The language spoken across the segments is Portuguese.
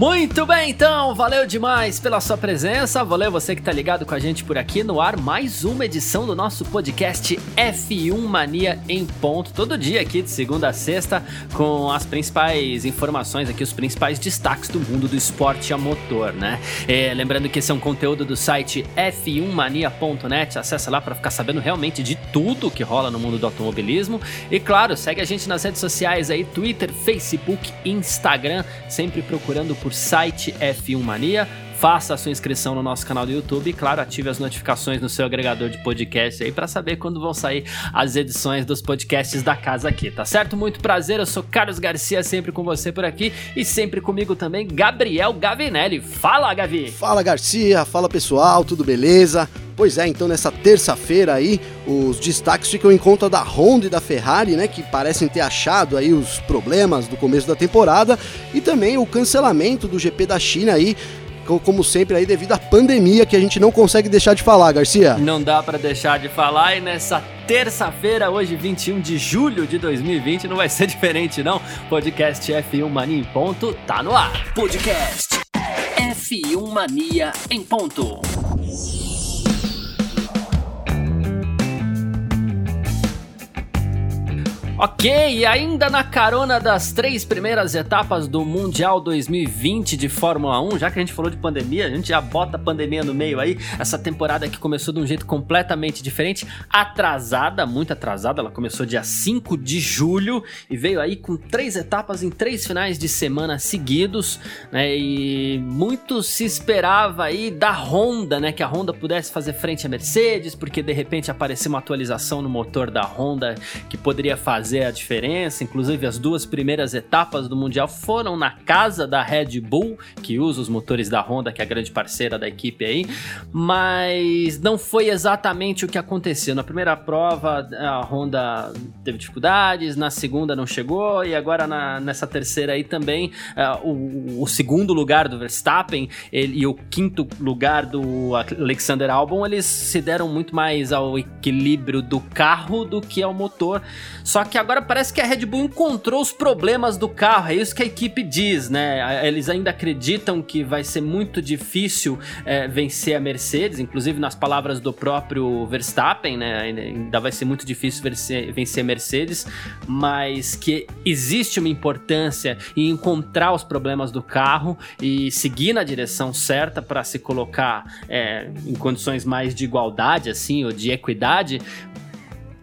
Muito bem, então, valeu demais pela sua presença, valeu você que tá ligado com a gente por aqui no ar, mais uma edição do nosso podcast F1 Mania em ponto, todo dia aqui de segunda a sexta, com as principais informações aqui, os principais destaques do mundo do esporte a motor, né? É, lembrando que esse é um conteúdo do site f1mania.net, acessa lá para ficar sabendo realmente de tudo que rola no mundo do automobilismo, e claro, segue a gente nas redes sociais aí, Twitter, Facebook, Instagram, sempre procurando por por site F1 Mania. Faça a sua inscrição no nosso canal do YouTube e, claro, ative as notificações no seu agregador de podcast aí para saber quando vão sair as edições dos podcasts da casa aqui, tá certo? Muito prazer, eu sou Carlos Garcia, sempre com você por aqui e sempre comigo também Gabriel Gavinelli. Fala, Gavi! Fala, Garcia! Fala, pessoal, tudo beleza? Pois é, então nessa terça-feira aí, os destaques ficam em conta da Honda e da Ferrari, né, que parecem ter achado aí os problemas do começo da temporada, e também o cancelamento do GP da China aí, como sempre aí devido à pandemia que a gente não consegue deixar de falar, Garcia. Não dá para deixar de falar e nessa terça-feira, hoje 21 de julho de 2020, não vai ser diferente não. Podcast F1 Mania em ponto tá no ar. Podcast F1 Mania em ponto. Ok, e ainda na carona das três primeiras etapas do Mundial 2020 de Fórmula 1, já que a gente falou de pandemia, a gente já bota a pandemia no meio aí. Essa temporada que começou de um jeito completamente diferente, atrasada, muito atrasada. Ela começou dia 5 de julho e veio aí com três etapas em três finais de semana seguidos, né? E muito se esperava aí da Honda, né? Que a Honda pudesse fazer frente à Mercedes, porque de repente apareceu uma atualização no motor da Honda que poderia fazer fazer a diferença. Inclusive, as duas primeiras etapas do Mundial foram na casa da Red Bull, que usa os motores da Honda, que é a grande parceira da equipe aí. Mas não foi exatamente o que aconteceu. Na primeira prova, a Honda teve dificuldades, na segunda não chegou, e agora na, nessa terceira aí também, uh, o, o, segundo lugar do Verstappen ele, e o quinto lugar do Alexander Albon, eles se deram muito mais ao equilíbrio do carro do que ao motor. Só que agora parece que a Red Bull encontrou os problemas do carro, é isso que a equipe diz, né? Eles ainda acreditam que vai ser muito difícil é, vencer a Mercedes, inclusive nas palavras do próprio Verstappen, né? Ainda vai ser muito difícil vencer, vencer a Mercedes, mas que existe uma importância em encontrar os problemas do carro e seguir na direção certa para se colocar é, em condições mais de igualdade, assim, ou de equidade.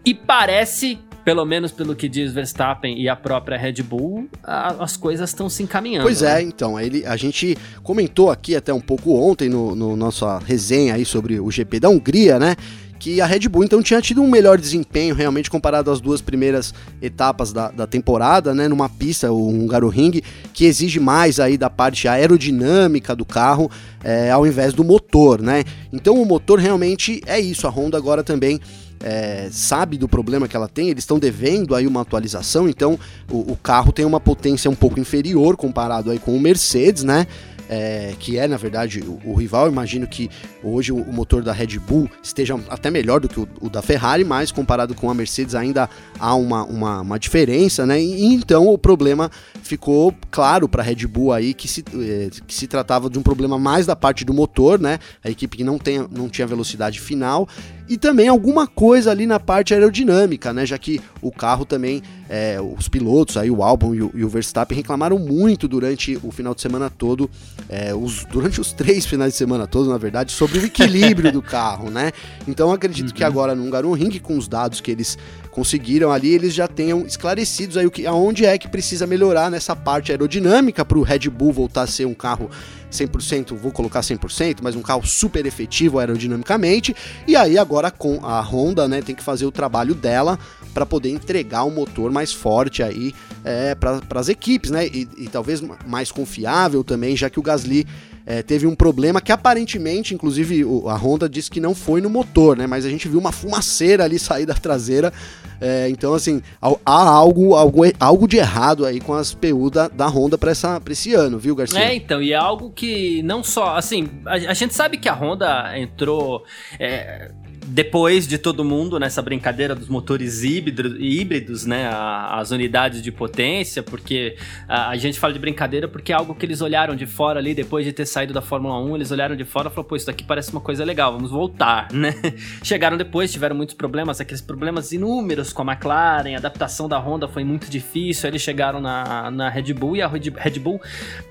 E parece pelo menos pelo que diz Verstappen e a própria Red Bull, a, as coisas estão se encaminhando. Pois é, né? então, ele, a gente comentou aqui até um pouco ontem no, no nossa resenha aí sobre o GP da Hungria, né? que a Red Bull então tinha tido um melhor desempenho realmente comparado às duas primeiras etapas da, da temporada, né, numa pista, o Hungaroring, que exige mais aí da parte aerodinâmica do carro é, ao invés do motor, né? Então o motor realmente é isso, a Honda agora também é, sabe do problema que ela tem, eles estão devendo aí uma atualização, então o, o, carro tem uma potência um pouco inferior comparado aí com o Mercedes, né? é, que é na verdade o, o, rival. Imagino que hoje o, o, motor da Red Bull esteja até melhor do que o, o, da Ferrari, mas comparado com a Mercedes ainda há uma, uma, uma diferença, né? E, então o problema ficou claro para a Red Bull aí que se, é, que se tratava de um problema mais da parte do motor, né? A equipe que não, tem, não tinha velocidade final e também alguma coisa ali na parte aerodinâmica, né? Já que o carro também, é, os pilotos aí, o Albon e o, e o, Verstappen reclamaram muito durante o final de semana todo, é, os, durante os três finais de semana todos, na verdade, sobre o equilíbrio do carro, né? Então acredito uhum. que agora no Hungaroring, com os dados que eles conseguiram ali, eles já tenham esclarecidos aí o que, aonde é que precisa melhorar nessa parte aerodinâmica para o Red Bull voltar a ser um carro 100%, vou colocar 100%, mas um carro super efetivo aerodinamicamente. E aí agora com a Honda, né, tem que fazer o trabalho dela para poder entregar um motor mais forte aí é, para as equipes, né? E, e, talvez mais confiável também, já que o Gasly é, teve um problema que aparentemente, inclusive a Honda disse que não foi no motor, né? Mas a gente viu uma fumaceira ali sair da traseira. É, então, assim, há algo, algo, algo de errado aí com as PU da, da Honda para esse ano, viu, Garcia? É, então, e é algo que não só, assim, a, a gente sabe que a Honda entrou. É, depois de todo mundo nessa brincadeira dos motores híbrido, híbridos, né, as unidades de potência, porque a, a, gente fala de brincadeira porque é algo que eles olharam de fora ali, depois de ter saído da Fórmula 1, eles olharam de fora e falaram, pô, isso daqui parece uma coisa legal, vamos voltar, né? Chegaram depois, tiveram muitos problemas, aqueles problemas inúmeros com a McLaren, a adaptação da Honda foi muito difícil, eles chegaram na, na Red Bull e a Red Bull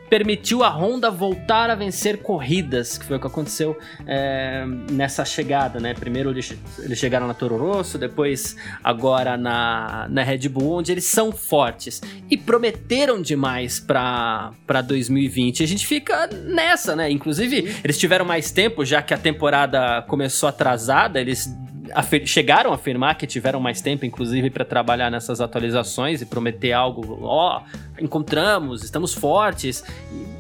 permitiu a Honda voltar a vencer corridas, que foi o que aconteceu é, nessa chegada, né? Primeiro eles, chegaram na Toro Rosso, depois agora na, na Red Bull, onde eles são fortes e prometeram demais para 2020. A gente fica nessa, né? Inclusive, eles tiveram mais tempo, já que a temporada começou atrasada, eles chegaram a afirmar que tiveram mais tempo, inclusive, para trabalhar nessas atualizações e prometer algo. Ó, oh, encontramos, estamos fortes.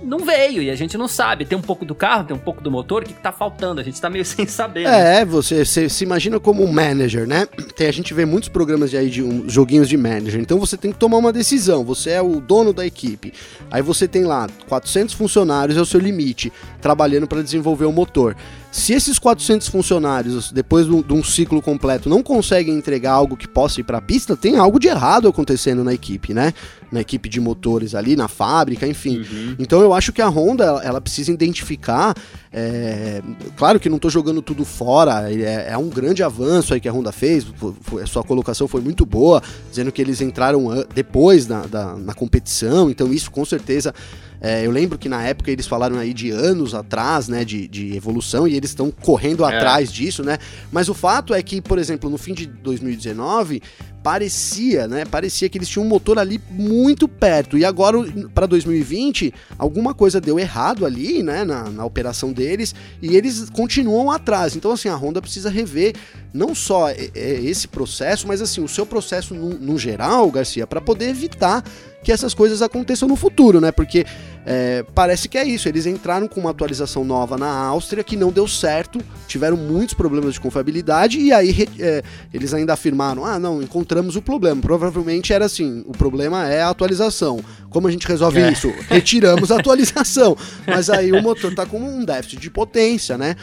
Não veio e a gente não sabe. Tem um pouco do carro, tem um pouco do motor, o que, que tá faltando? A gente tá meio sem saber. Né? É, você, você, se imagina como um manager, né? Tem, a gente vê muitos programas de, aí de um, joguinhos de manager. Então você tem que tomar uma decisão. Você é o dono da equipe. Aí você tem lá 400 funcionários, é o seu limite, trabalhando para desenvolver o motor. Se esses 400 funcionários, depois de um ciclo completo, não conseguem entregar algo que possa ir para a pista, tem algo de errado acontecendo na equipe, né? Na equipe de motores ali, na fábrica, enfim. Uhum. Então eu acho que a Honda, ela, precisa identificar. É... Claro que não estou jogando tudo fora, é, é, um grande avanço aí que a Honda fez. Foi, sua colocação foi muito boa, dizendo que eles entraram depois na, da, na competição, então isso com certeza é, eu lembro que na época eles falaram aí de anos atrás, né, de, de evolução, e eles estão correndo é. atrás disso, né? Mas o fato é que, por exemplo, no fim de 2019, parecia, né? Parecia que eles tinham um motor ali muito perto. E agora, para 2020, alguma coisa deu errado ali, né? Na, na, operação deles. E eles continuam atrás. Então, assim, a Honda precisa rever não só esse processo, mas assim, o seu processo no, no geral, Garcia, para poder evitar que essas coisas aconteçam no futuro, né? Porque é, parece que é isso. Eles entraram com uma atualização nova na Áustria que não deu certo, tiveram muitos problemas de confiabilidade e aí é, eles ainda afirmaram: ah, não, encontramos o problema. Provavelmente era assim: o problema é a atualização. Como a gente resolve é. isso? Retiramos a atualização. Mas aí o motor tá com um déficit de potência, né?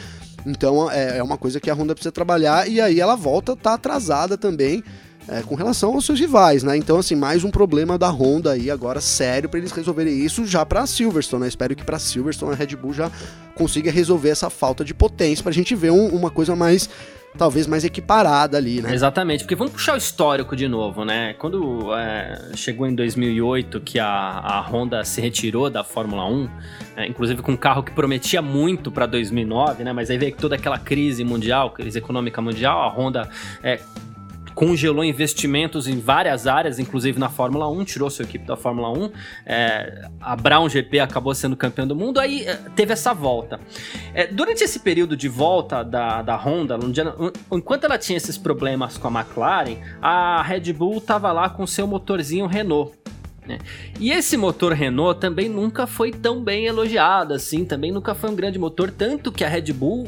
Então é, é uma coisa que a Honda precisa trabalhar e aí ela volta, tá atrasada também é, com relação aos seus rivais, né? Então, assim, mais um problema da Honda aí agora sério para eles resolverem isso já para Silverstone, né? Espero que para Silverstone a Red Bull já consiga resolver essa falta de potência para a gente ver um, uma coisa mais talvez mais equiparada ali, né? Exatamente, porque vamos puxar o histórico de novo, né? Quando é, chegou em 2008 que a, a Honda se retirou da Fórmula 1, é, inclusive com um carro que prometia muito para 2009, né? Mas aí veio toda aquela crise mundial, crise econômica mundial, a Honda é, congelou investimentos em várias áreas, inclusive na Fórmula 1, tirou sua equipe da Fórmula 1. É, a Brown GP acabou sendo campeão do mundo, aí é, teve essa volta. É, durante esse período de volta da, da Honda, enquanto ela tinha esses problemas com a McLaren, a Red Bull estava lá com seu motorzinho Renault. Né? E esse motor Renault também nunca foi tão bem elogiado assim, também nunca foi um grande motor, tanto que a Red Bull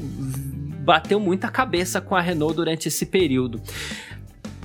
bateu muita cabeça com a Renault durante esse período.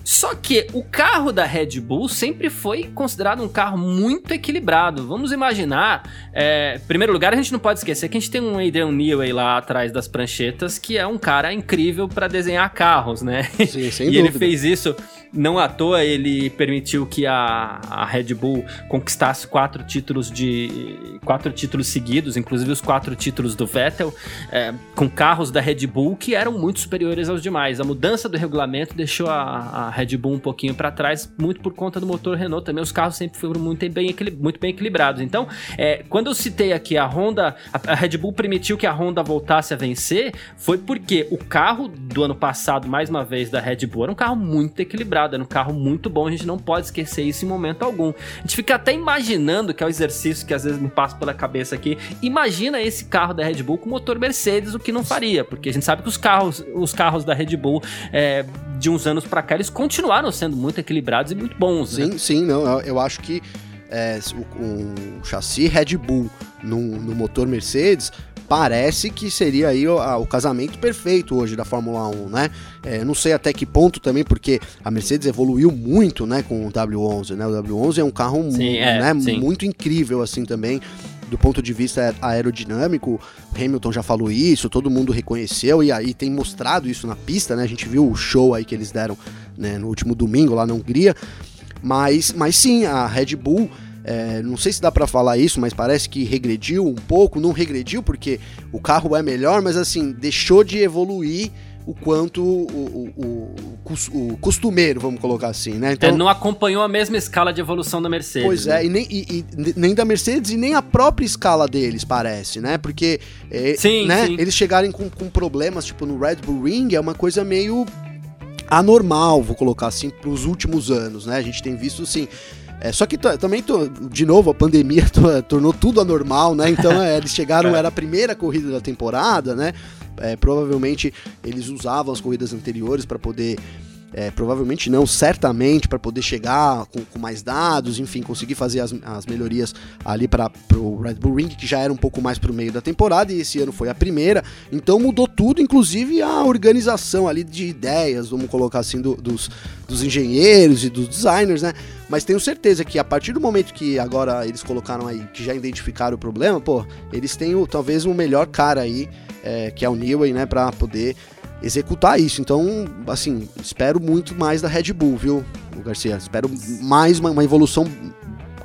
Só que o carro da Red Bull sempre foi considerado um carro muito equilibrado. Vamos imaginar, é, em primeiro lugar, a gente não pode esquecer que a gente tem um Adrian Newey lá atrás das pranchetas, que é um cara incrível para desenhar carros, né? Sim, sem e dúvida. ele fez isso não à toa ele permitiu que a, a Red Bull conquistasse quatro títulos de quatro títulos seguidos, inclusive os quatro títulos do Vettel, é, com carros da Red Bull que eram muito superiores aos demais. A mudança do regulamento deixou a, a Red Bull um pouquinho para trás, muito por conta do motor Renault. Também os carros sempre foram muito bem, muito bem equilibrados. Então, é, quando eu citei aqui a Honda, a, Red Bull permitiu que a Honda voltasse a vencer, foi porque o carro do ano passado, mais uma vez, da Red Bull, era um carro muito equilibrado era um carro muito bom, a gente não pode esquecer isso em momento algum. A gente fica até imaginando, que é o exercício que às vezes me passa pela cabeça aqui, imagina esse carro da Red Bull com motor Mercedes, o que não faria, porque a gente sabe que os carros, os carros da Red Bull é, de uns anos para cá, eles continuaram sendo muito equilibrados e muito bons. Sim, né? sim, não, eu, acho que é, o, o, chassi Red Bull no, no motor Mercedes parece que seria aí o, a, o casamento perfeito hoje da Fórmula 1, né? É, não sei até que ponto também, porque a Mercedes evoluiu muito, né, com o W11, né? O W11 é um carro sim, é, né, muito incrível assim também do ponto de vista aerodinâmico, Hamilton já falou isso, todo mundo reconheceu e aí tem mostrado isso na pista, né? A gente viu o show aí que eles deram né, no último domingo lá na Hungria. Mas, mas sim, a Red Bull é, não sei se dá para falar isso, mas parece que regrediu um pouco. Não regrediu porque o carro é melhor, mas assim, deixou de evoluir o quanto o, o, o, o costumeiro, vamos colocar assim, né? Então, é, não acompanhou a mesma escala de evolução da Mercedes. Pois é, né? é, e nem, e, e, nem da Mercedes e nem a própria escala deles, parece, né? Porque é, sim, né, sim. eles chegarem com, com problemas, tipo, no Red Bull Ring, é uma coisa meio anormal, vou colocar assim, para os últimos anos, né? A gente tem visto, assim, é, só que também, de novo, a pandemia tornou tudo anormal, né? Então é, eles chegaram, é. era a primeira corrida da temporada, né? É, provavelmente eles usavam as corridas anteriores para poder é, provavelmente não, certamente, para poder chegar com, com, mais dados, enfim, conseguir fazer as, as melhorias ali para o Red Bull Ring, que já era um pouco mais para o meio da temporada, e esse ano foi a primeira, então mudou tudo, inclusive a organização ali de ideias, vamos colocar assim, do, dos, dos engenheiros e dos designers, né? Mas tenho certeza que a partir do momento que agora eles colocaram aí, que já identificaram o problema, pô, eles têm o, talvez o melhor cara aí, é, que é o Newey, né, para poder executar isso. Então, assim, espero muito mais da Red Bull, viu, Garcia? Espero mais uma, uma evolução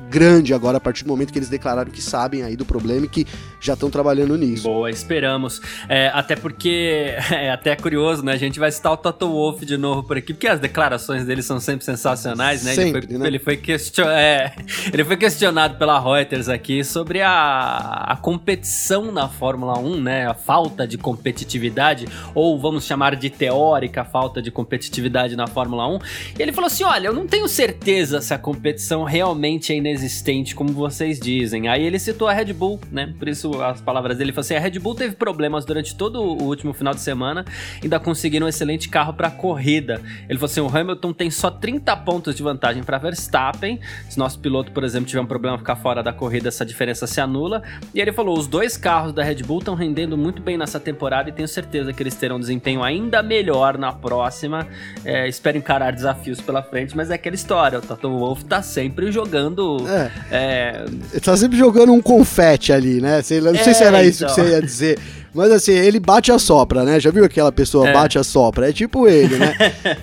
grande agora a partir do momento que eles declararam que sabem aí do problema e que já estão trabalhando nisso. Boa, esperamos. É, até porque é até curioso, né? A gente vai citar o Toto Wolff de novo por aqui, porque as declarações dele são sempre sensacionais, né? Sempre, ele, foi, né? ele, foi question... é, ele foi questionado pela Reuters aqui sobre a, a competição na Fórmula 1, né? A falta de competitividade, ou vamos chamar de teórica falta de competitividade na Fórmula 1. E ele falou assim: olha, eu não tenho certeza se a competição realmente é inexistente, como vocês dizem. Aí ele citou a Red Bull, né? Por isso as palavras dele, ele falou assim: a Red Bull teve problemas durante todo o último final de semana, ainda conseguiram um excelente carro para corrida. Ele falou assim: o Hamilton tem só 30 pontos de vantagem para Verstappen. Se nosso piloto, por exemplo, tiver um problema ficar fora da corrida, essa diferença se anula. E ele falou: os dois carros da Red Bull estão rendendo muito bem nessa temporada e tenho certeza que eles terão um desempenho ainda melhor na próxima. É, espero encarar desafios pela frente, mas é aquela história: o Toto Wolff tá sempre jogando. É. é... Tá sempre jogando um confete ali, né? Você não é, sei se era isso então. que você ia dizer. Mas assim, ele bate a sopra, né? Já viu aquela pessoa é. bate a sopra? É tipo ele, né?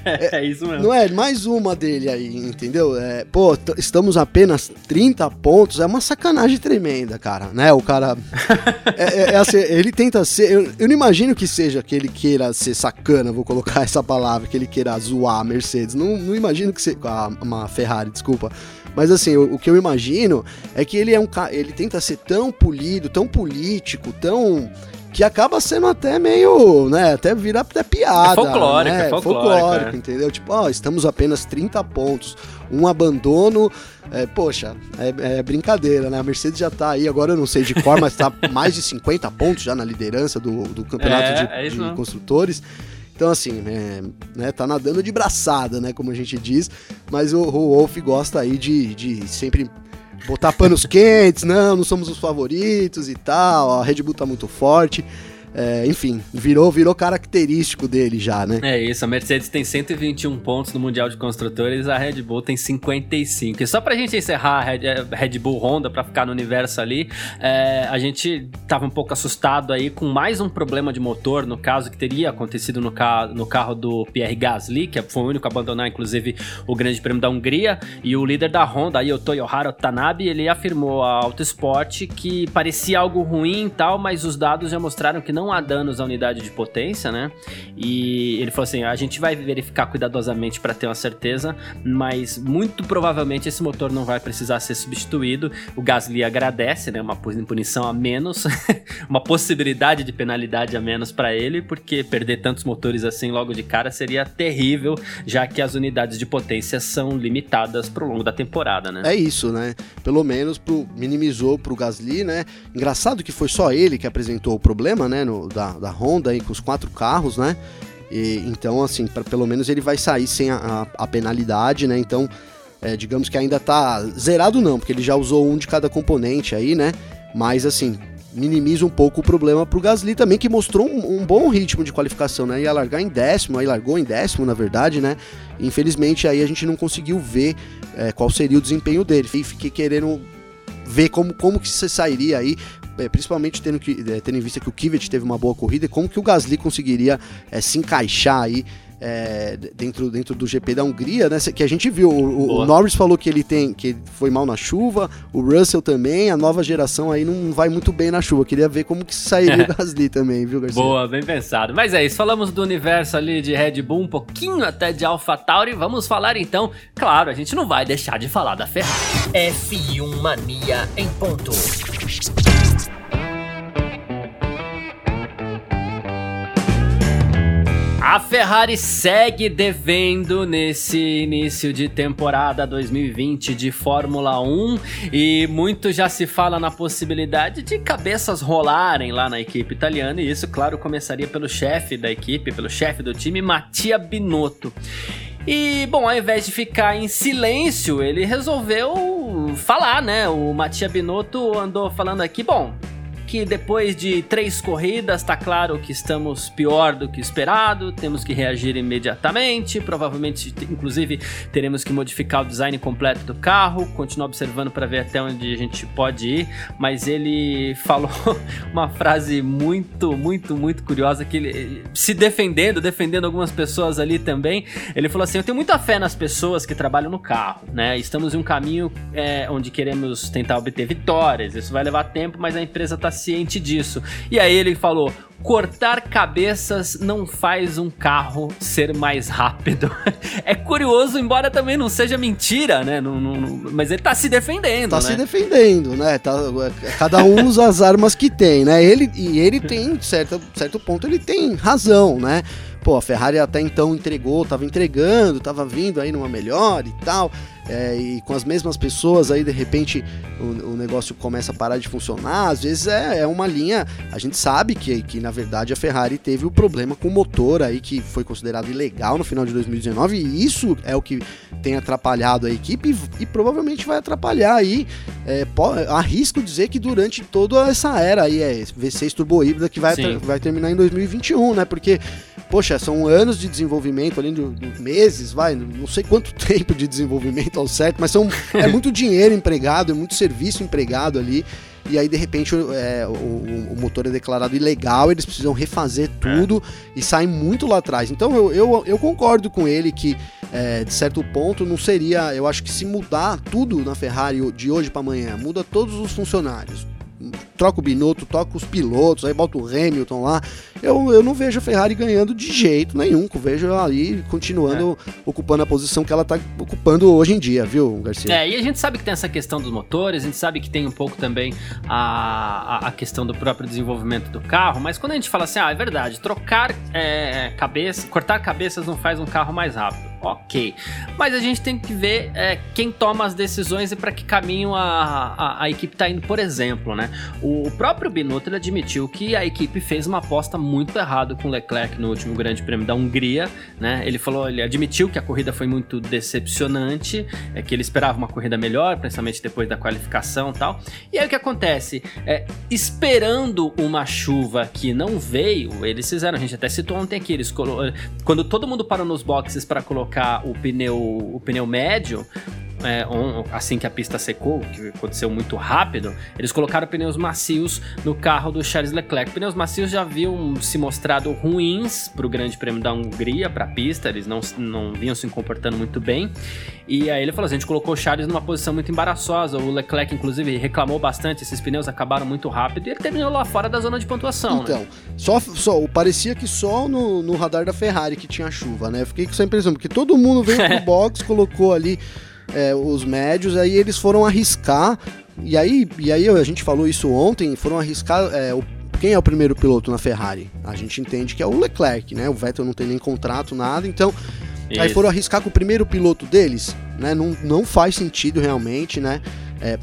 é, é, isso mesmo. Não é? Mais uma dele aí, entendeu? É, pô, estamos apenas 30 pontos. É uma sacanagem tremenda, cara, né? O cara. é, é, é assim, ele tenta ser. Eu, eu, não imagino que seja que ele queira ser sacana, vou colocar essa palavra, que ele queira zoar a Mercedes. Não, não imagino que seja. Ah, uma Ferrari, desculpa. Mas assim, o, o, que eu imagino é que ele é um ele tenta ser tão polido, tão político, tão que acaba sendo até meio, né, até virar até piada. É folclórico, né? é é. entendeu? Tipo, ó, estamos apenas 30 pontos, um abandono, é, poxa, é, é, brincadeira, né? A Mercedes já tá aí, agora eu não sei de cor, mas tá mais de 50 pontos já na liderança do, do campeonato é, de, é de construtores. Então, assim, é, né, tá nadando de braçada, né, como a gente diz, mas o, o Wolf gosta aí de, de sempre botar panos quentes, não, não somos os favoritos e tal, a Red Bull tá muito forte. É, enfim, virou, virou característico dele já, né? É isso, a Mercedes tem 121 pontos no Mundial de Construtores, a Red Bull tem 55. E só pra gente encerrar a Red, Red Bull Honda, pra ficar no universo ali, é, a gente tava um pouco assustado aí com mais um problema de motor, no caso que teria acontecido no, ca no carro do Pierre Gasly, que foi o único a abandonar, inclusive, o Grande Prêmio da Hungria, e o líder da Honda, aí, o Toyohara Tanabe, ele afirmou a Autosport que parecia algo ruim e tal, mas os dados já mostraram que não não há danos à unidade de potência, né? E ele falou assim: a gente vai verificar cuidadosamente para ter uma certeza, mas muito provavelmente esse motor não vai precisar ser substituído. O Gasly agradece, né? Uma punição a menos, uma possibilidade de penalidade a menos para ele, porque perder tantos motores assim logo de cara seria terrível, já que as unidades de potência são limitadas pro longo da temporada, né? É isso, né? Pelo menos pro, minimizou pro Gasly, né? Engraçado que foi só ele que apresentou o problema, né? No, da, da Honda aí com os quatro carros, né? E, então, assim, pra, pelo menos ele vai sair sem a, a, a penalidade, né? Então, é, digamos que ainda tá zerado não, porque ele já usou um de cada componente aí, né? Mas assim, minimiza um pouco o problema para o Gasly também, que mostrou um, um, bom ritmo de qualificação, né? Ia largar em décimo, aí largou em décimo, na verdade, né? Infelizmente aí a gente não conseguiu ver é, qual seria o desempenho dele. E fiquei querendo ver como, como que você sairia aí, é, principalmente tendo, que, é, tendo em vista que o Kivet teve uma boa corrida, como que o Gasly conseguiria é, se encaixar aí é, dentro, dentro do GP da Hungria, né? Que a gente viu. O, o, Norris falou que ele tem que foi mal na chuva, o Russell também, a nova geração aí não vai muito bem na chuva. Queria ver como que sairia o Gasly também, viu, Garcia? Boa, bem pensado. Mas é isso, falamos do universo ali de Red Bull, um pouquinho até de AlphaTauri. Vamos falar então, claro, a gente não vai deixar de falar da Ferrari. F1 Mania em ponto. A Ferrari segue devendo nesse início de temporada 2020 de Fórmula 1 e muito já se fala na possibilidade de cabeças rolarem lá na equipe italiana e isso, claro, começaria pelo chefe da equipe, pelo chefe do time, Mattia Binotto. E, bom, ao invés de ficar em silêncio, ele resolveu falar, né? O Mattia Binotto andou falando aqui, bom, que depois de três corridas, tá claro que estamos pior do que esperado, temos que reagir imediatamente, provavelmente, inclusive, teremos que modificar o design completo do carro, continuar observando para ver até onde a gente pode ir, mas ele falou uma frase muito, muito, muito curiosa, que ele, se defendendo, defendendo algumas pessoas ali também, ele falou assim, eu tenho muita fé nas pessoas que trabalham no carro, né, estamos em um caminho é, onde queremos tentar obter vitórias, isso vai levar tempo, mas a empresa está ciente disso. E aí ele falou: cortar cabeças não faz um carro ser mais rápido. é curioso, embora também não seja mentira, né? Não, não, mas ele tá se defendendo. Tá né? se defendendo, né? Tá, cada um usa as armas que tem, né? Ele, e ele tem, certo, certo ponto, ele tem razão, né? Pô, a Ferrari até então entregou, tava entregando, tava vindo aí numa melhor e tal é, e com as mesmas pessoas, aí de repente o, o, negócio começa a parar de funcionar. Às vezes é, é, uma linha. A gente sabe que, que na verdade a Ferrari teve o problema com o motor aí que foi considerado ilegal no final de 2019, e isso é o que tem atrapalhado a equipe e, e provavelmente vai atrapalhar aí. É, arrisco dizer que durante toda essa era aí, é V6 turbo híbrida que vai, vai terminar em 2021, né? Porque poxa, são anos de desenvolvimento, além de, meses, vai, não sei quanto tempo de desenvolvimento ao certo, mas são, é muito dinheiro empregado, é muito serviço empregado ali. E aí, de repente, é, o, o, motor é declarado ilegal, eles precisam refazer tudo é. e saem muito lá atrás. Então, eu, eu, eu concordo com ele que, é, de certo ponto, não seria. Eu acho que se mudar tudo na Ferrari de hoje para amanhã, muda todos os funcionários, troca o Binotto, troca os pilotos, aí bota o Hamilton lá. Eu, eu não vejo a Ferrari ganhando de jeito nenhum. Vejo ali continuando é. ocupando a posição que ela está ocupando hoje em dia, viu, Garcia? É, e a gente sabe que tem essa questão dos motores, a gente sabe que tem um pouco também a, a, a questão do próprio desenvolvimento do carro, mas quando a gente fala assim, ah, é verdade, trocar é, cabeça, cortar cabeças não faz um carro mais rápido ok. Mas a gente tem que ver é, quem toma as decisões e para que caminho a, a, a equipe está indo, por exemplo, né? O próprio Binotto admitiu que a equipe fez uma aposta muito errada com Leclerc no último Grande Prêmio da Hungria, né? Ele falou, ele admitiu que a corrida foi muito decepcionante, é que ele esperava uma corrida melhor, principalmente depois da qualificação e tal. E aí o que acontece? É, esperando uma chuva que não veio, eles fizeram, a gente até citou ontem aqui, eles quando todo mundo parou nos boxes para colocar o pneu, o pneu médio, é, assim que a pista secou, que aconteceu muito rápido, eles colocaram pneus macios no carro do Charles Leclerc. Pneus macios já haviam se mostrado ruins para o Grande Prêmio da Hungria, para a pista, eles não, não vinham se comportando muito bem. E aí ele falou assim: a gente colocou o Charles numa posição muito embaraçosa. O Leclerc, inclusive, reclamou bastante, esses pneus acabaram muito rápido e ele terminou lá fora da zona de pontuação. Né? Então, né? só, só parecia que só no, no radar da Ferrari que tinha chuva, né? Eu fiquei com essa impressão, porque todo mundo veio pro box, colocou ali é, os médios, aí eles foram arriscar, e aí, e aí a gente falou isso ontem, foram arriscar é, o quem é o primeiro piloto na Ferrari? A gente entende que é o Leclerc, né? O Vettel não tem nem contrato, nada, então Isso. aí foram arriscar com o primeiro piloto deles, né? Não, não faz sentido realmente, né? É,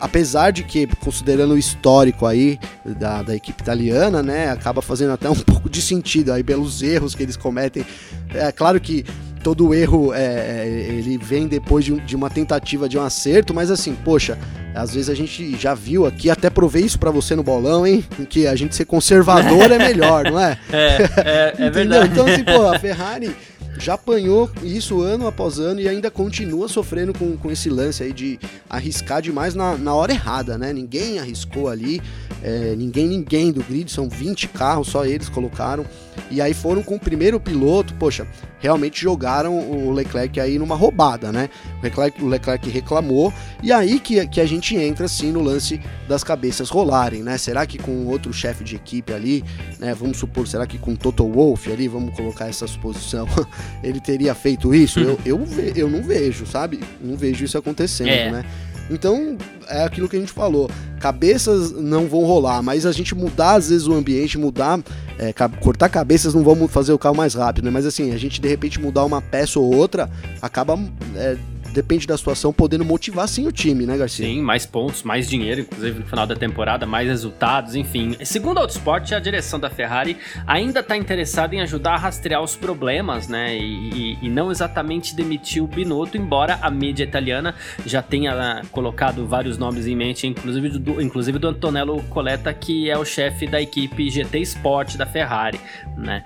apesar de que, considerando o histórico aí da, da equipe italiana, né? Acaba fazendo até um pouco de sentido aí pelos erros que eles cometem. É claro que todo erro é, é, ele vem depois de, de, uma tentativa de um acerto, mas assim, poxa, Às vezes a gente já viu aqui, até provei isso para você no bolão, hein? Que a gente ser conservador é melhor, não é? É, é, é verdade. Então, assim, pô, a Ferrari já apanhou isso ano após ano e ainda continua sofrendo com, com esse lance aí de arriscar demais na, na hora errada, né? Ninguém arriscou ali, é, ninguém, ninguém do grid, são 20 carros, só eles colocaram. E aí foram com o primeiro piloto, poxa, realmente jogaram o Leclerc aí numa roubada, né? O Leclerc, o Leclerc reclamou, e aí que, que a gente entra assim no lance das cabeças rolarem, né? Será que com outro chefe de equipe ali, né? Vamos supor, será que com Toto Wolff ali, vamos colocar essa suposição, ele teria feito isso? eu, eu, eu não vejo, sabe? Não vejo isso acontecendo, é. né? Então, é aquilo que a gente falou. Cabeças não vão rolar, mas a gente mudar às vezes o ambiente, mudar, é, cortar cabeças não vão fazer o carro mais rápido, né? Mas assim, a gente de repente mudar uma peça ou outra acaba é, depende da situação, podendo motivar sim o time, né, Garcia? Sim, mais pontos, mais dinheiro, inclusive no final da temporada, mais resultados, enfim. Segundo a Autosport, a direção da Ferrari ainda está interessada em ajudar a rastrear os problemas, né, e, e, e, não exatamente demitir o Binotto, embora a mídia italiana já tenha ah, colocado vários nomes em mente, inclusive do, inclusive do Antonello Coletta, que é o chefe da equipe GT Sport da Ferrari, né.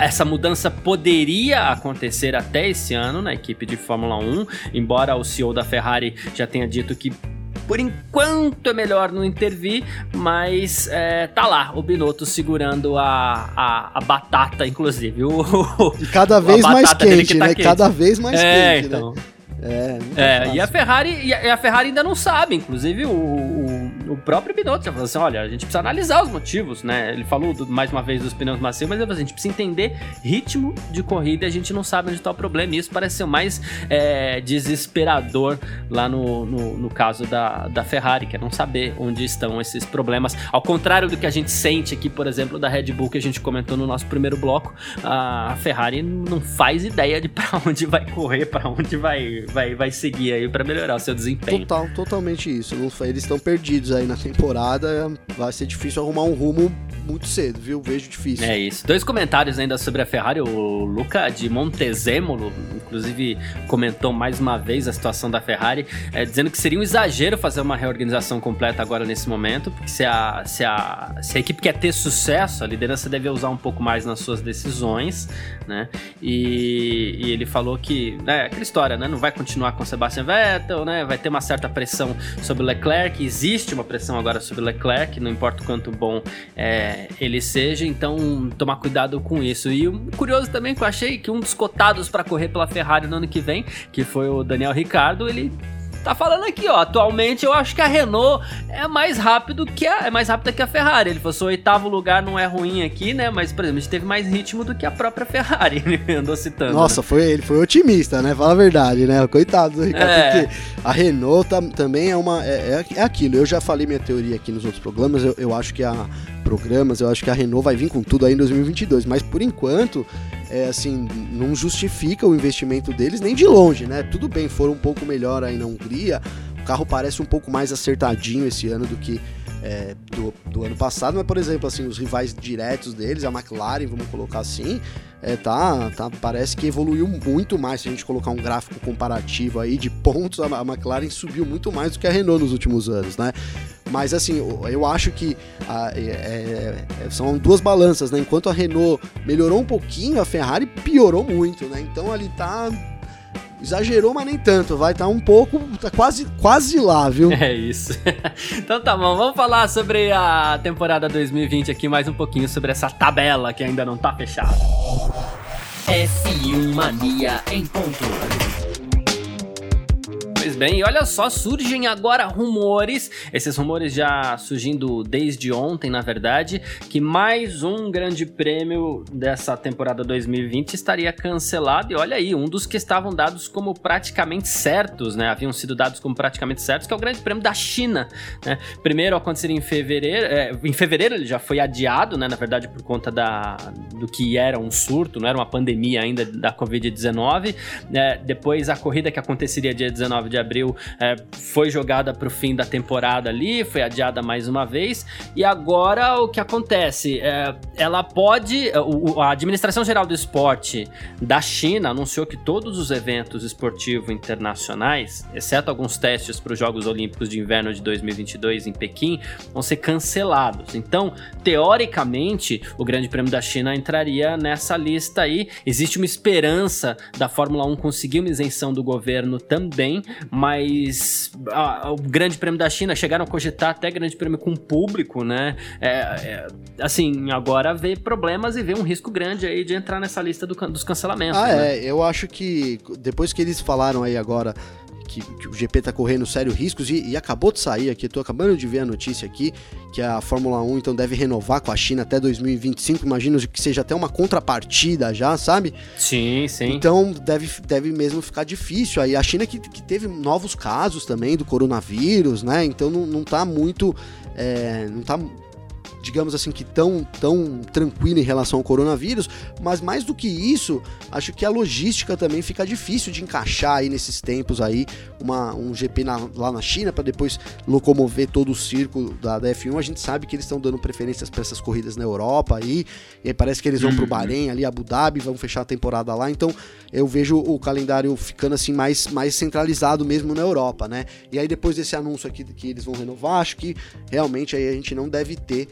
Essa mudança poderia acontecer até esse ano na equipe de Fórmula 1, embora o CEO da Ferrari já tenha dito que por enquanto é melhor não intervir, mas é, tá lá o Binotto segurando a, a, a batata, inclusive. O, e cada vez mais quente, tá né? Quente. Cada vez mais é, quente, né? então. né? É, é e a Ferrari e a, Ferrari ainda não sabe, inclusive o, o, o, próprio Binotto já falou assim, olha, a gente precisa analisar os motivos, né? Ele falou do, mais uma vez dos pneus macios, mas a gente precisa entender ritmo de corrida e a gente não sabe onde está o problema. E isso parece ser o mais é, desesperador lá no, no, no, caso da, da Ferrari, que é não saber onde estão esses problemas. Ao contrário do que a gente sente aqui, por exemplo, da Red Bull que a gente comentou no nosso primeiro bloco, a Ferrari não faz ideia de para onde vai correr, para onde vai vai, vai seguir aí para melhorar o seu desempenho. Total, totalmente isso. Eles estão perdidos aí na temporada, vai ser difícil arrumar um rumo muito cedo, viu? Vejo difícil. É isso. Dois comentários ainda sobre a Ferrari. O Luca de Montezemolo, inclusive, comentou mais uma vez a situação da Ferrari, é, dizendo que seria um exagero fazer uma reorganização completa agora nesse momento, porque se a, se a, se a equipe quer ter sucesso, a liderança deve usar um pouco mais nas suas decisões, né? E, e ele falou que, né, aquela história, né? Não vai continuar com Sebastian Vettel, né? Vai ter uma certa pressão sobre o Leclerc, existe uma pressão agora sobre o Leclerc, não importa o quanto bom é, ele seja, então tomar cuidado com isso. E curioso também que eu achei que um dos cotados para correr pela Ferrari no ano que vem, que foi o Daniel Ricardo, ele Tá falando aqui, ó. Atualmente eu acho que a Renault é mais rápido que a, é mais rápida que a Ferrari. Ele falou: assim, o oitavo lugar não é ruim aqui, né? Mas, por exemplo, a gente teve mais ritmo do que a própria Ferrari. Ele andou citando. Nossa, né? foi, ele foi otimista, né? Fala a verdade, né? Coitado do Ricardo. É. Porque a Renault tá, também é uma. É, é, é, aquilo. Eu já falei minha teoria aqui nos outros programas. Eu, eu acho que a. Programas, eu acho que a Renault vai vir com tudo aí em 2022. Mas por enquanto, é, assim, não justifica o investimento deles nem de longe, né? Tudo bem, foram um pouco melhor aí na Hungria. O carro parece um pouco mais acertadinho esse ano do que é, do, do, ano passado, mas por exemplo, assim, os rivais diretos deles, a McLaren, vamos colocar assim, é, tá, tá, parece que evoluiu muito mais. Se a gente colocar um gráfico comparativo aí de pontos, a, a McLaren subiu muito mais do que a Renault nos últimos anos, né? Mas assim, eu acho que a, é, é, são duas balanças, né? Enquanto a Renault melhorou um pouquinho, a Ferrari piorou muito, né? Então ali tá Exagerou, mas nem tanto. Vai estar tá um pouco, tá quase, quase lá, viu? É isso. então tá bom, vamos falar sobre a temporada 2020 aqui mais um pouquinho sobre essa tabela que ainda não tá fechada. F1 Mania em ponto. Pois bem, e olha só, surgem agora rumores, esses rumores já surgindo desde ontem, na verdade, que mais um grande prêmio dessa temporada 2020 estaria cancelado. E olha aí, um dos que estavam dados como praticamente certos, né? Haviam sido dados como praticamente certos, que é o Grande Prêmio da China, né? Primeiro aconteceria em fevereiro, é, em fevereiro ele já foi adiado, né? Na verdade, por conta da, do que era um surto, não era uma pandemia ainda da Covid-19. É, depois a corrida que aconteceria dia 19 de abril é, foi jogada para o fim da temporada ali, foi adiada mais uma vez. E agora o que acontece? É, ela pode. a Administração Geral do Esporte da China anunciou que todos os eventos esportivos internacionais, exceto alguns testes para os Jogos Olímpicos de Inverno de 2022 em Pequim, vão ser cancelados. Então, teoricamente, o Grande Prêmio da China entraria nessa lista aí. Existe uma esperança da Fórmula 1 conseguir uma isenção do governo também, mas a, o Grande Prêmio da China chegaram a cogitar até Grande Prêmio com público, né? É, é, assim, agora vê problemas e vê um risco grande aí de entrar nessa lista do, dos cancelamentos. Ah, né? é, eu acho que depois que eles falaram aí agora que, que, o GP tá correndo sérios riscos e, e, acabou de sair aqui, tô acabando de ver a notícia aqui, que a Fórmula 1 então deve renovar com a China até 2025, imagino que seja até uma contrapartida já, sabe? Sim, sim. Então deve, deve mesmo ficar difícil aí. A China que, que teve novos casos também do coronavírus, né? Então não, não tá muito. É, não tá digamos assim, que tão, tão tranquila em relação ao coronavírus, mas mais do que isso, acho que a logística também fica difícil de encaixar aí nesses tempos aí, uma, um GP na, lá na China para depois locomover todo o circo da, da, F1. A gente sabe que eles estão dando preferências para essas corridas na Europa aí, e aí parece que eles vão uhum. pro Bahrein ali, Abu Dhabi, vão fechar a temporada lá, então eu vejo o calendário ficando assim mais, mais centralizado mesmo na Europa, né? E aí depois desse anúncio aqui que eles vão renovar, acho que realmente aí a gente não deve ter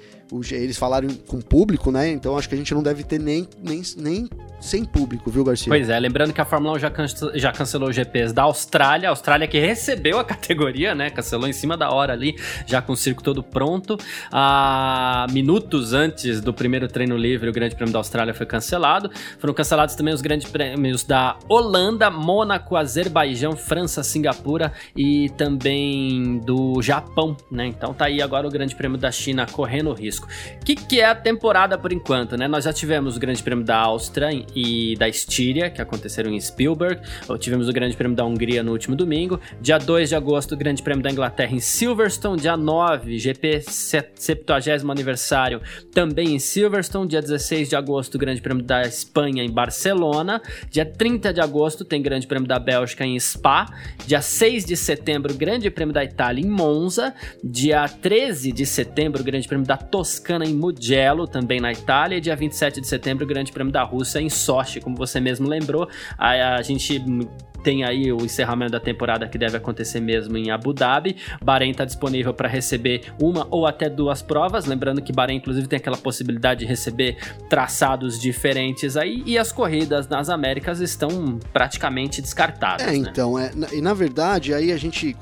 eles falaram com o público, né? Então acho que a gente não deve ter nem, nem, nem sem público, viu, Garcia? Pois é, lembrando que a Fórmula 1 já, já cancelou os GPs da Austrália, a Austrália que recebeu a categoria, né? Cancelou em cima da hora ali, já com o circo todo pronto. Ah, minutos antes do primeiro treino livre, o Grande Prêmio da Austrália foi cancelado. Foram cancelados também os grandes prêmios da Holanda, Mônaco, Azerbaijão, França, Singapura e também do Japão, né? Então tá aí agora o Grande Prêmio da China correndo risco. O que, que é a temporada por enquanto, né? Nós já tivemos o Grande Prêmio da Áustria e da Estíria, que aconteceram em Spielberg. Tivemos o Grande Prêmio da Hungria no último domingo. Dia 2 de agosto, o Grande Prêmio da Inglaterra em Silverstone. Dia 9, GP 70 aniversário, também em Silverstone. Dia 16 de agosto, o Grande Prêmio da Espanha em Barcelona. Dia 30 de agosto, tem Grande Prêmio da Bélgica em Spa. Dia 6 de setembro, Grande Prêmio da Itália em Monza. Dia 13 de setembro, Grande Prêmio da Toscana em Mugello, também na Itália. E dia 27 de setembro, Grande Prêmio da Rússia em Sochi, como você mesmo lembrou. A, a gente tem aí o encerramento da temporada que deve acontecer mesmo em Abu Dhabi. Bahrein está disponível para receber uma ou até duas provas, lembrando que Bahrein inclusive tem aquela possibilidade de receber traçados diferentes aí e as corridas nas Américas estão praticamente descartadas. É, né? então, é, e na verdade aí a gente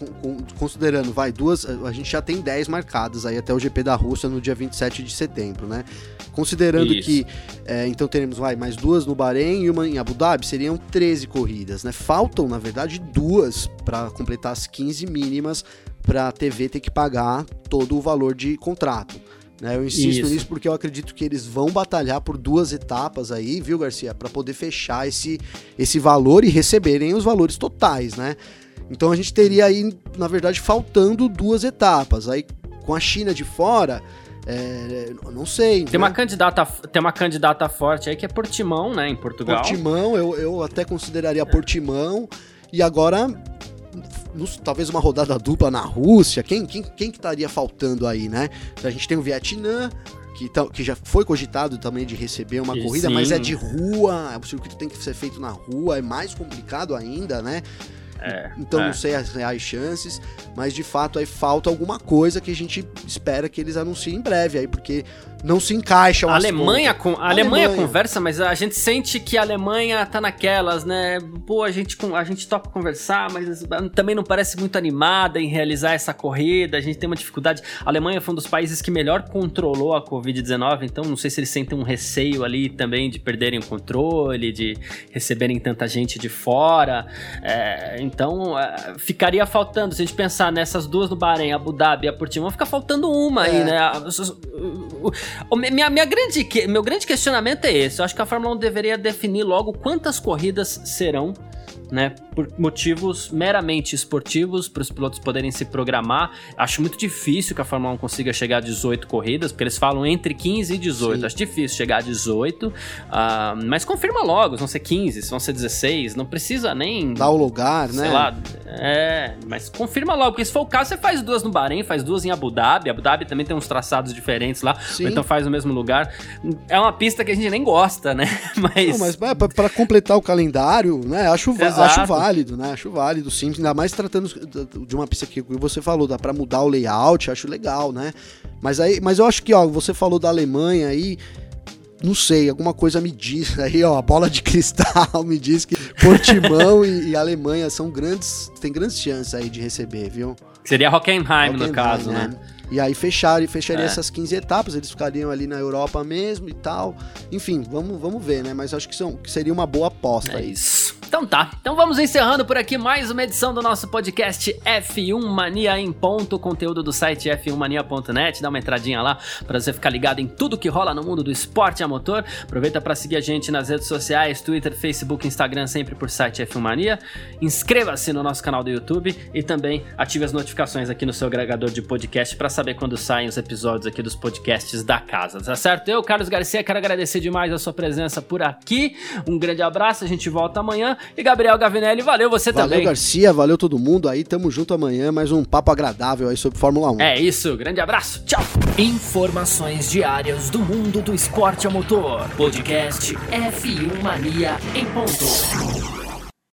considerando, vai duas, a gente já tem 10 marcadas aí até o GP da Rússia no dia 27 de setembro, né? Considerando Isso. que é, então teremos vai mais duas no Bahrein e uma em Abu Dhabi, seriam 13 corridas, né? Falta faltam, na verdade, duas para completar as 15 mínimas para a TV ter que pagar todo o valor de contrato. Né? Eu insisto Isso. nisso porque eu acredito que eles vão batalhar por duas etapas aí, viu, Garcia, para poder fechar esse, esse valor e receberem os valores totais, né? Então a gente teria aí, na verdade, faltando duas etapas. Aí com a China de fora, é, não sei. Tem, né? uma candidata, tem uma candidata forte aí que é Portimão, né, em Portugal. Portimão, eu, eu até consideraria é. Portimão. E agora, talvez uma rodada dupla na Rússia. Quem, quem, quem que estaria faltando aí, né? A gente tem o Vietnã, que, tá, que, já foi cogitado também de receber uma corrida, Sim. mas é de rua, o circuito tem que ser feito na rua, é mais complicado ainda, né? É, então é. não sei as reais chances, mas de fato aí falta alguma coisa que a gente espera que eles anunciem em breve aí, porque não se encaixa a Alemanha com a Alemanha, Alemanha, conversa, mas a gente sente que a Alemanha tá naquelas, né? Pô, a gente a gente topa conversar, mas também não parece muito animada em realizar essa corrida. A gente tem uma dificuldade. A Alemanha foi um dos países que melhor controlou a COVID-19, então não sei se eles sentem um receio ali também de perderem o controle, de receberem tanta gente de fora. É, então é, ficaria faltando se a gente pensar nessas duas no Bahrein, Abu Dhabi e a Portimão, fica faltando uma é. aí, né? Minha, minha grande, meu grande questionamento é esse. Eu acho que a Fórmula 1 deveria definir logo quantas corridas serão né, por motivos meramente esportivos, para os pilotos poderem se programar. Acho muito difícil que a Fórmula 1 consiga chegar a 18 corridas, porque eles falam entre 15 e 18. Sim. Acho difícil chegar a 18, uh, mas confirma logo, vão ser 15, vão ser 16, não precisa nem. Dar o lugar, sei né? lá, É, mas confirma logo, porque se for o caso, você faz duas no Bahrein, faz duas em Abu Dhabi. Abu Dhabi também tem uns traçados diferentes lá, então faz no mesmo lugar. É uma pista que a gente nem gosta, né? Mas. Não, mas é, para completar o calendário, né? Acho, acho válido, né? Acho válido, sim. Ainda mais tratando de uma pista que você falou, dá para mudar o layout, acho legal, né? Mas aí, mas eu acho que, ó, você falou da Alemanha aí não sei, alguma coisa me diz aí, ó, a bola de cristal me diz que Portimão e, e, Alemanha são grandes, tem grandes chances aí de receber, viu? Seria Hockenheim, Hockenheim no caso, né? né? E aí fechar, fecharia é. essas 15 etapas, eles ficariam ali na Europa mesmo e tal. Enfim, vamos, vamos ver, né? Mas acho que, são, que seria uma boa aposta é aí. Isso. Então tá, então vamos encerrando por aqui mais uma edição do nosso podcast F1 Mania em ponto, conteúdo do site f1mania.net, dá uma entradinha lá para você ficar ligado em tudo que rola no mundo do esporte a motor. Aproveita para seguir a gente nas redes sociais, Twitter, Facebook, Instagram, sempre por site F1 Mania. Inscreva-se no nosso canal do YouTube e também ative as notificações aqui no seu agregador de podcast para saber quando saem os episódios aqui dos podcasts da casa, tá certo? Eu, Carlos Garcia, quero agradecer demais a sua presença por aqui. Um grande abraço, a gente volta amanhã e Gabriel Gavinelli, valeu você valeu, também. Valeu, Garcia, valeu todo mundo aí. Tamo junto amanhã, mais um papo agradável aí sobre Fórmula 1. É isso, grande abraço, tchau. Informações diárias do mundo do esporte a motor. Podcast F1 Mania em ponto.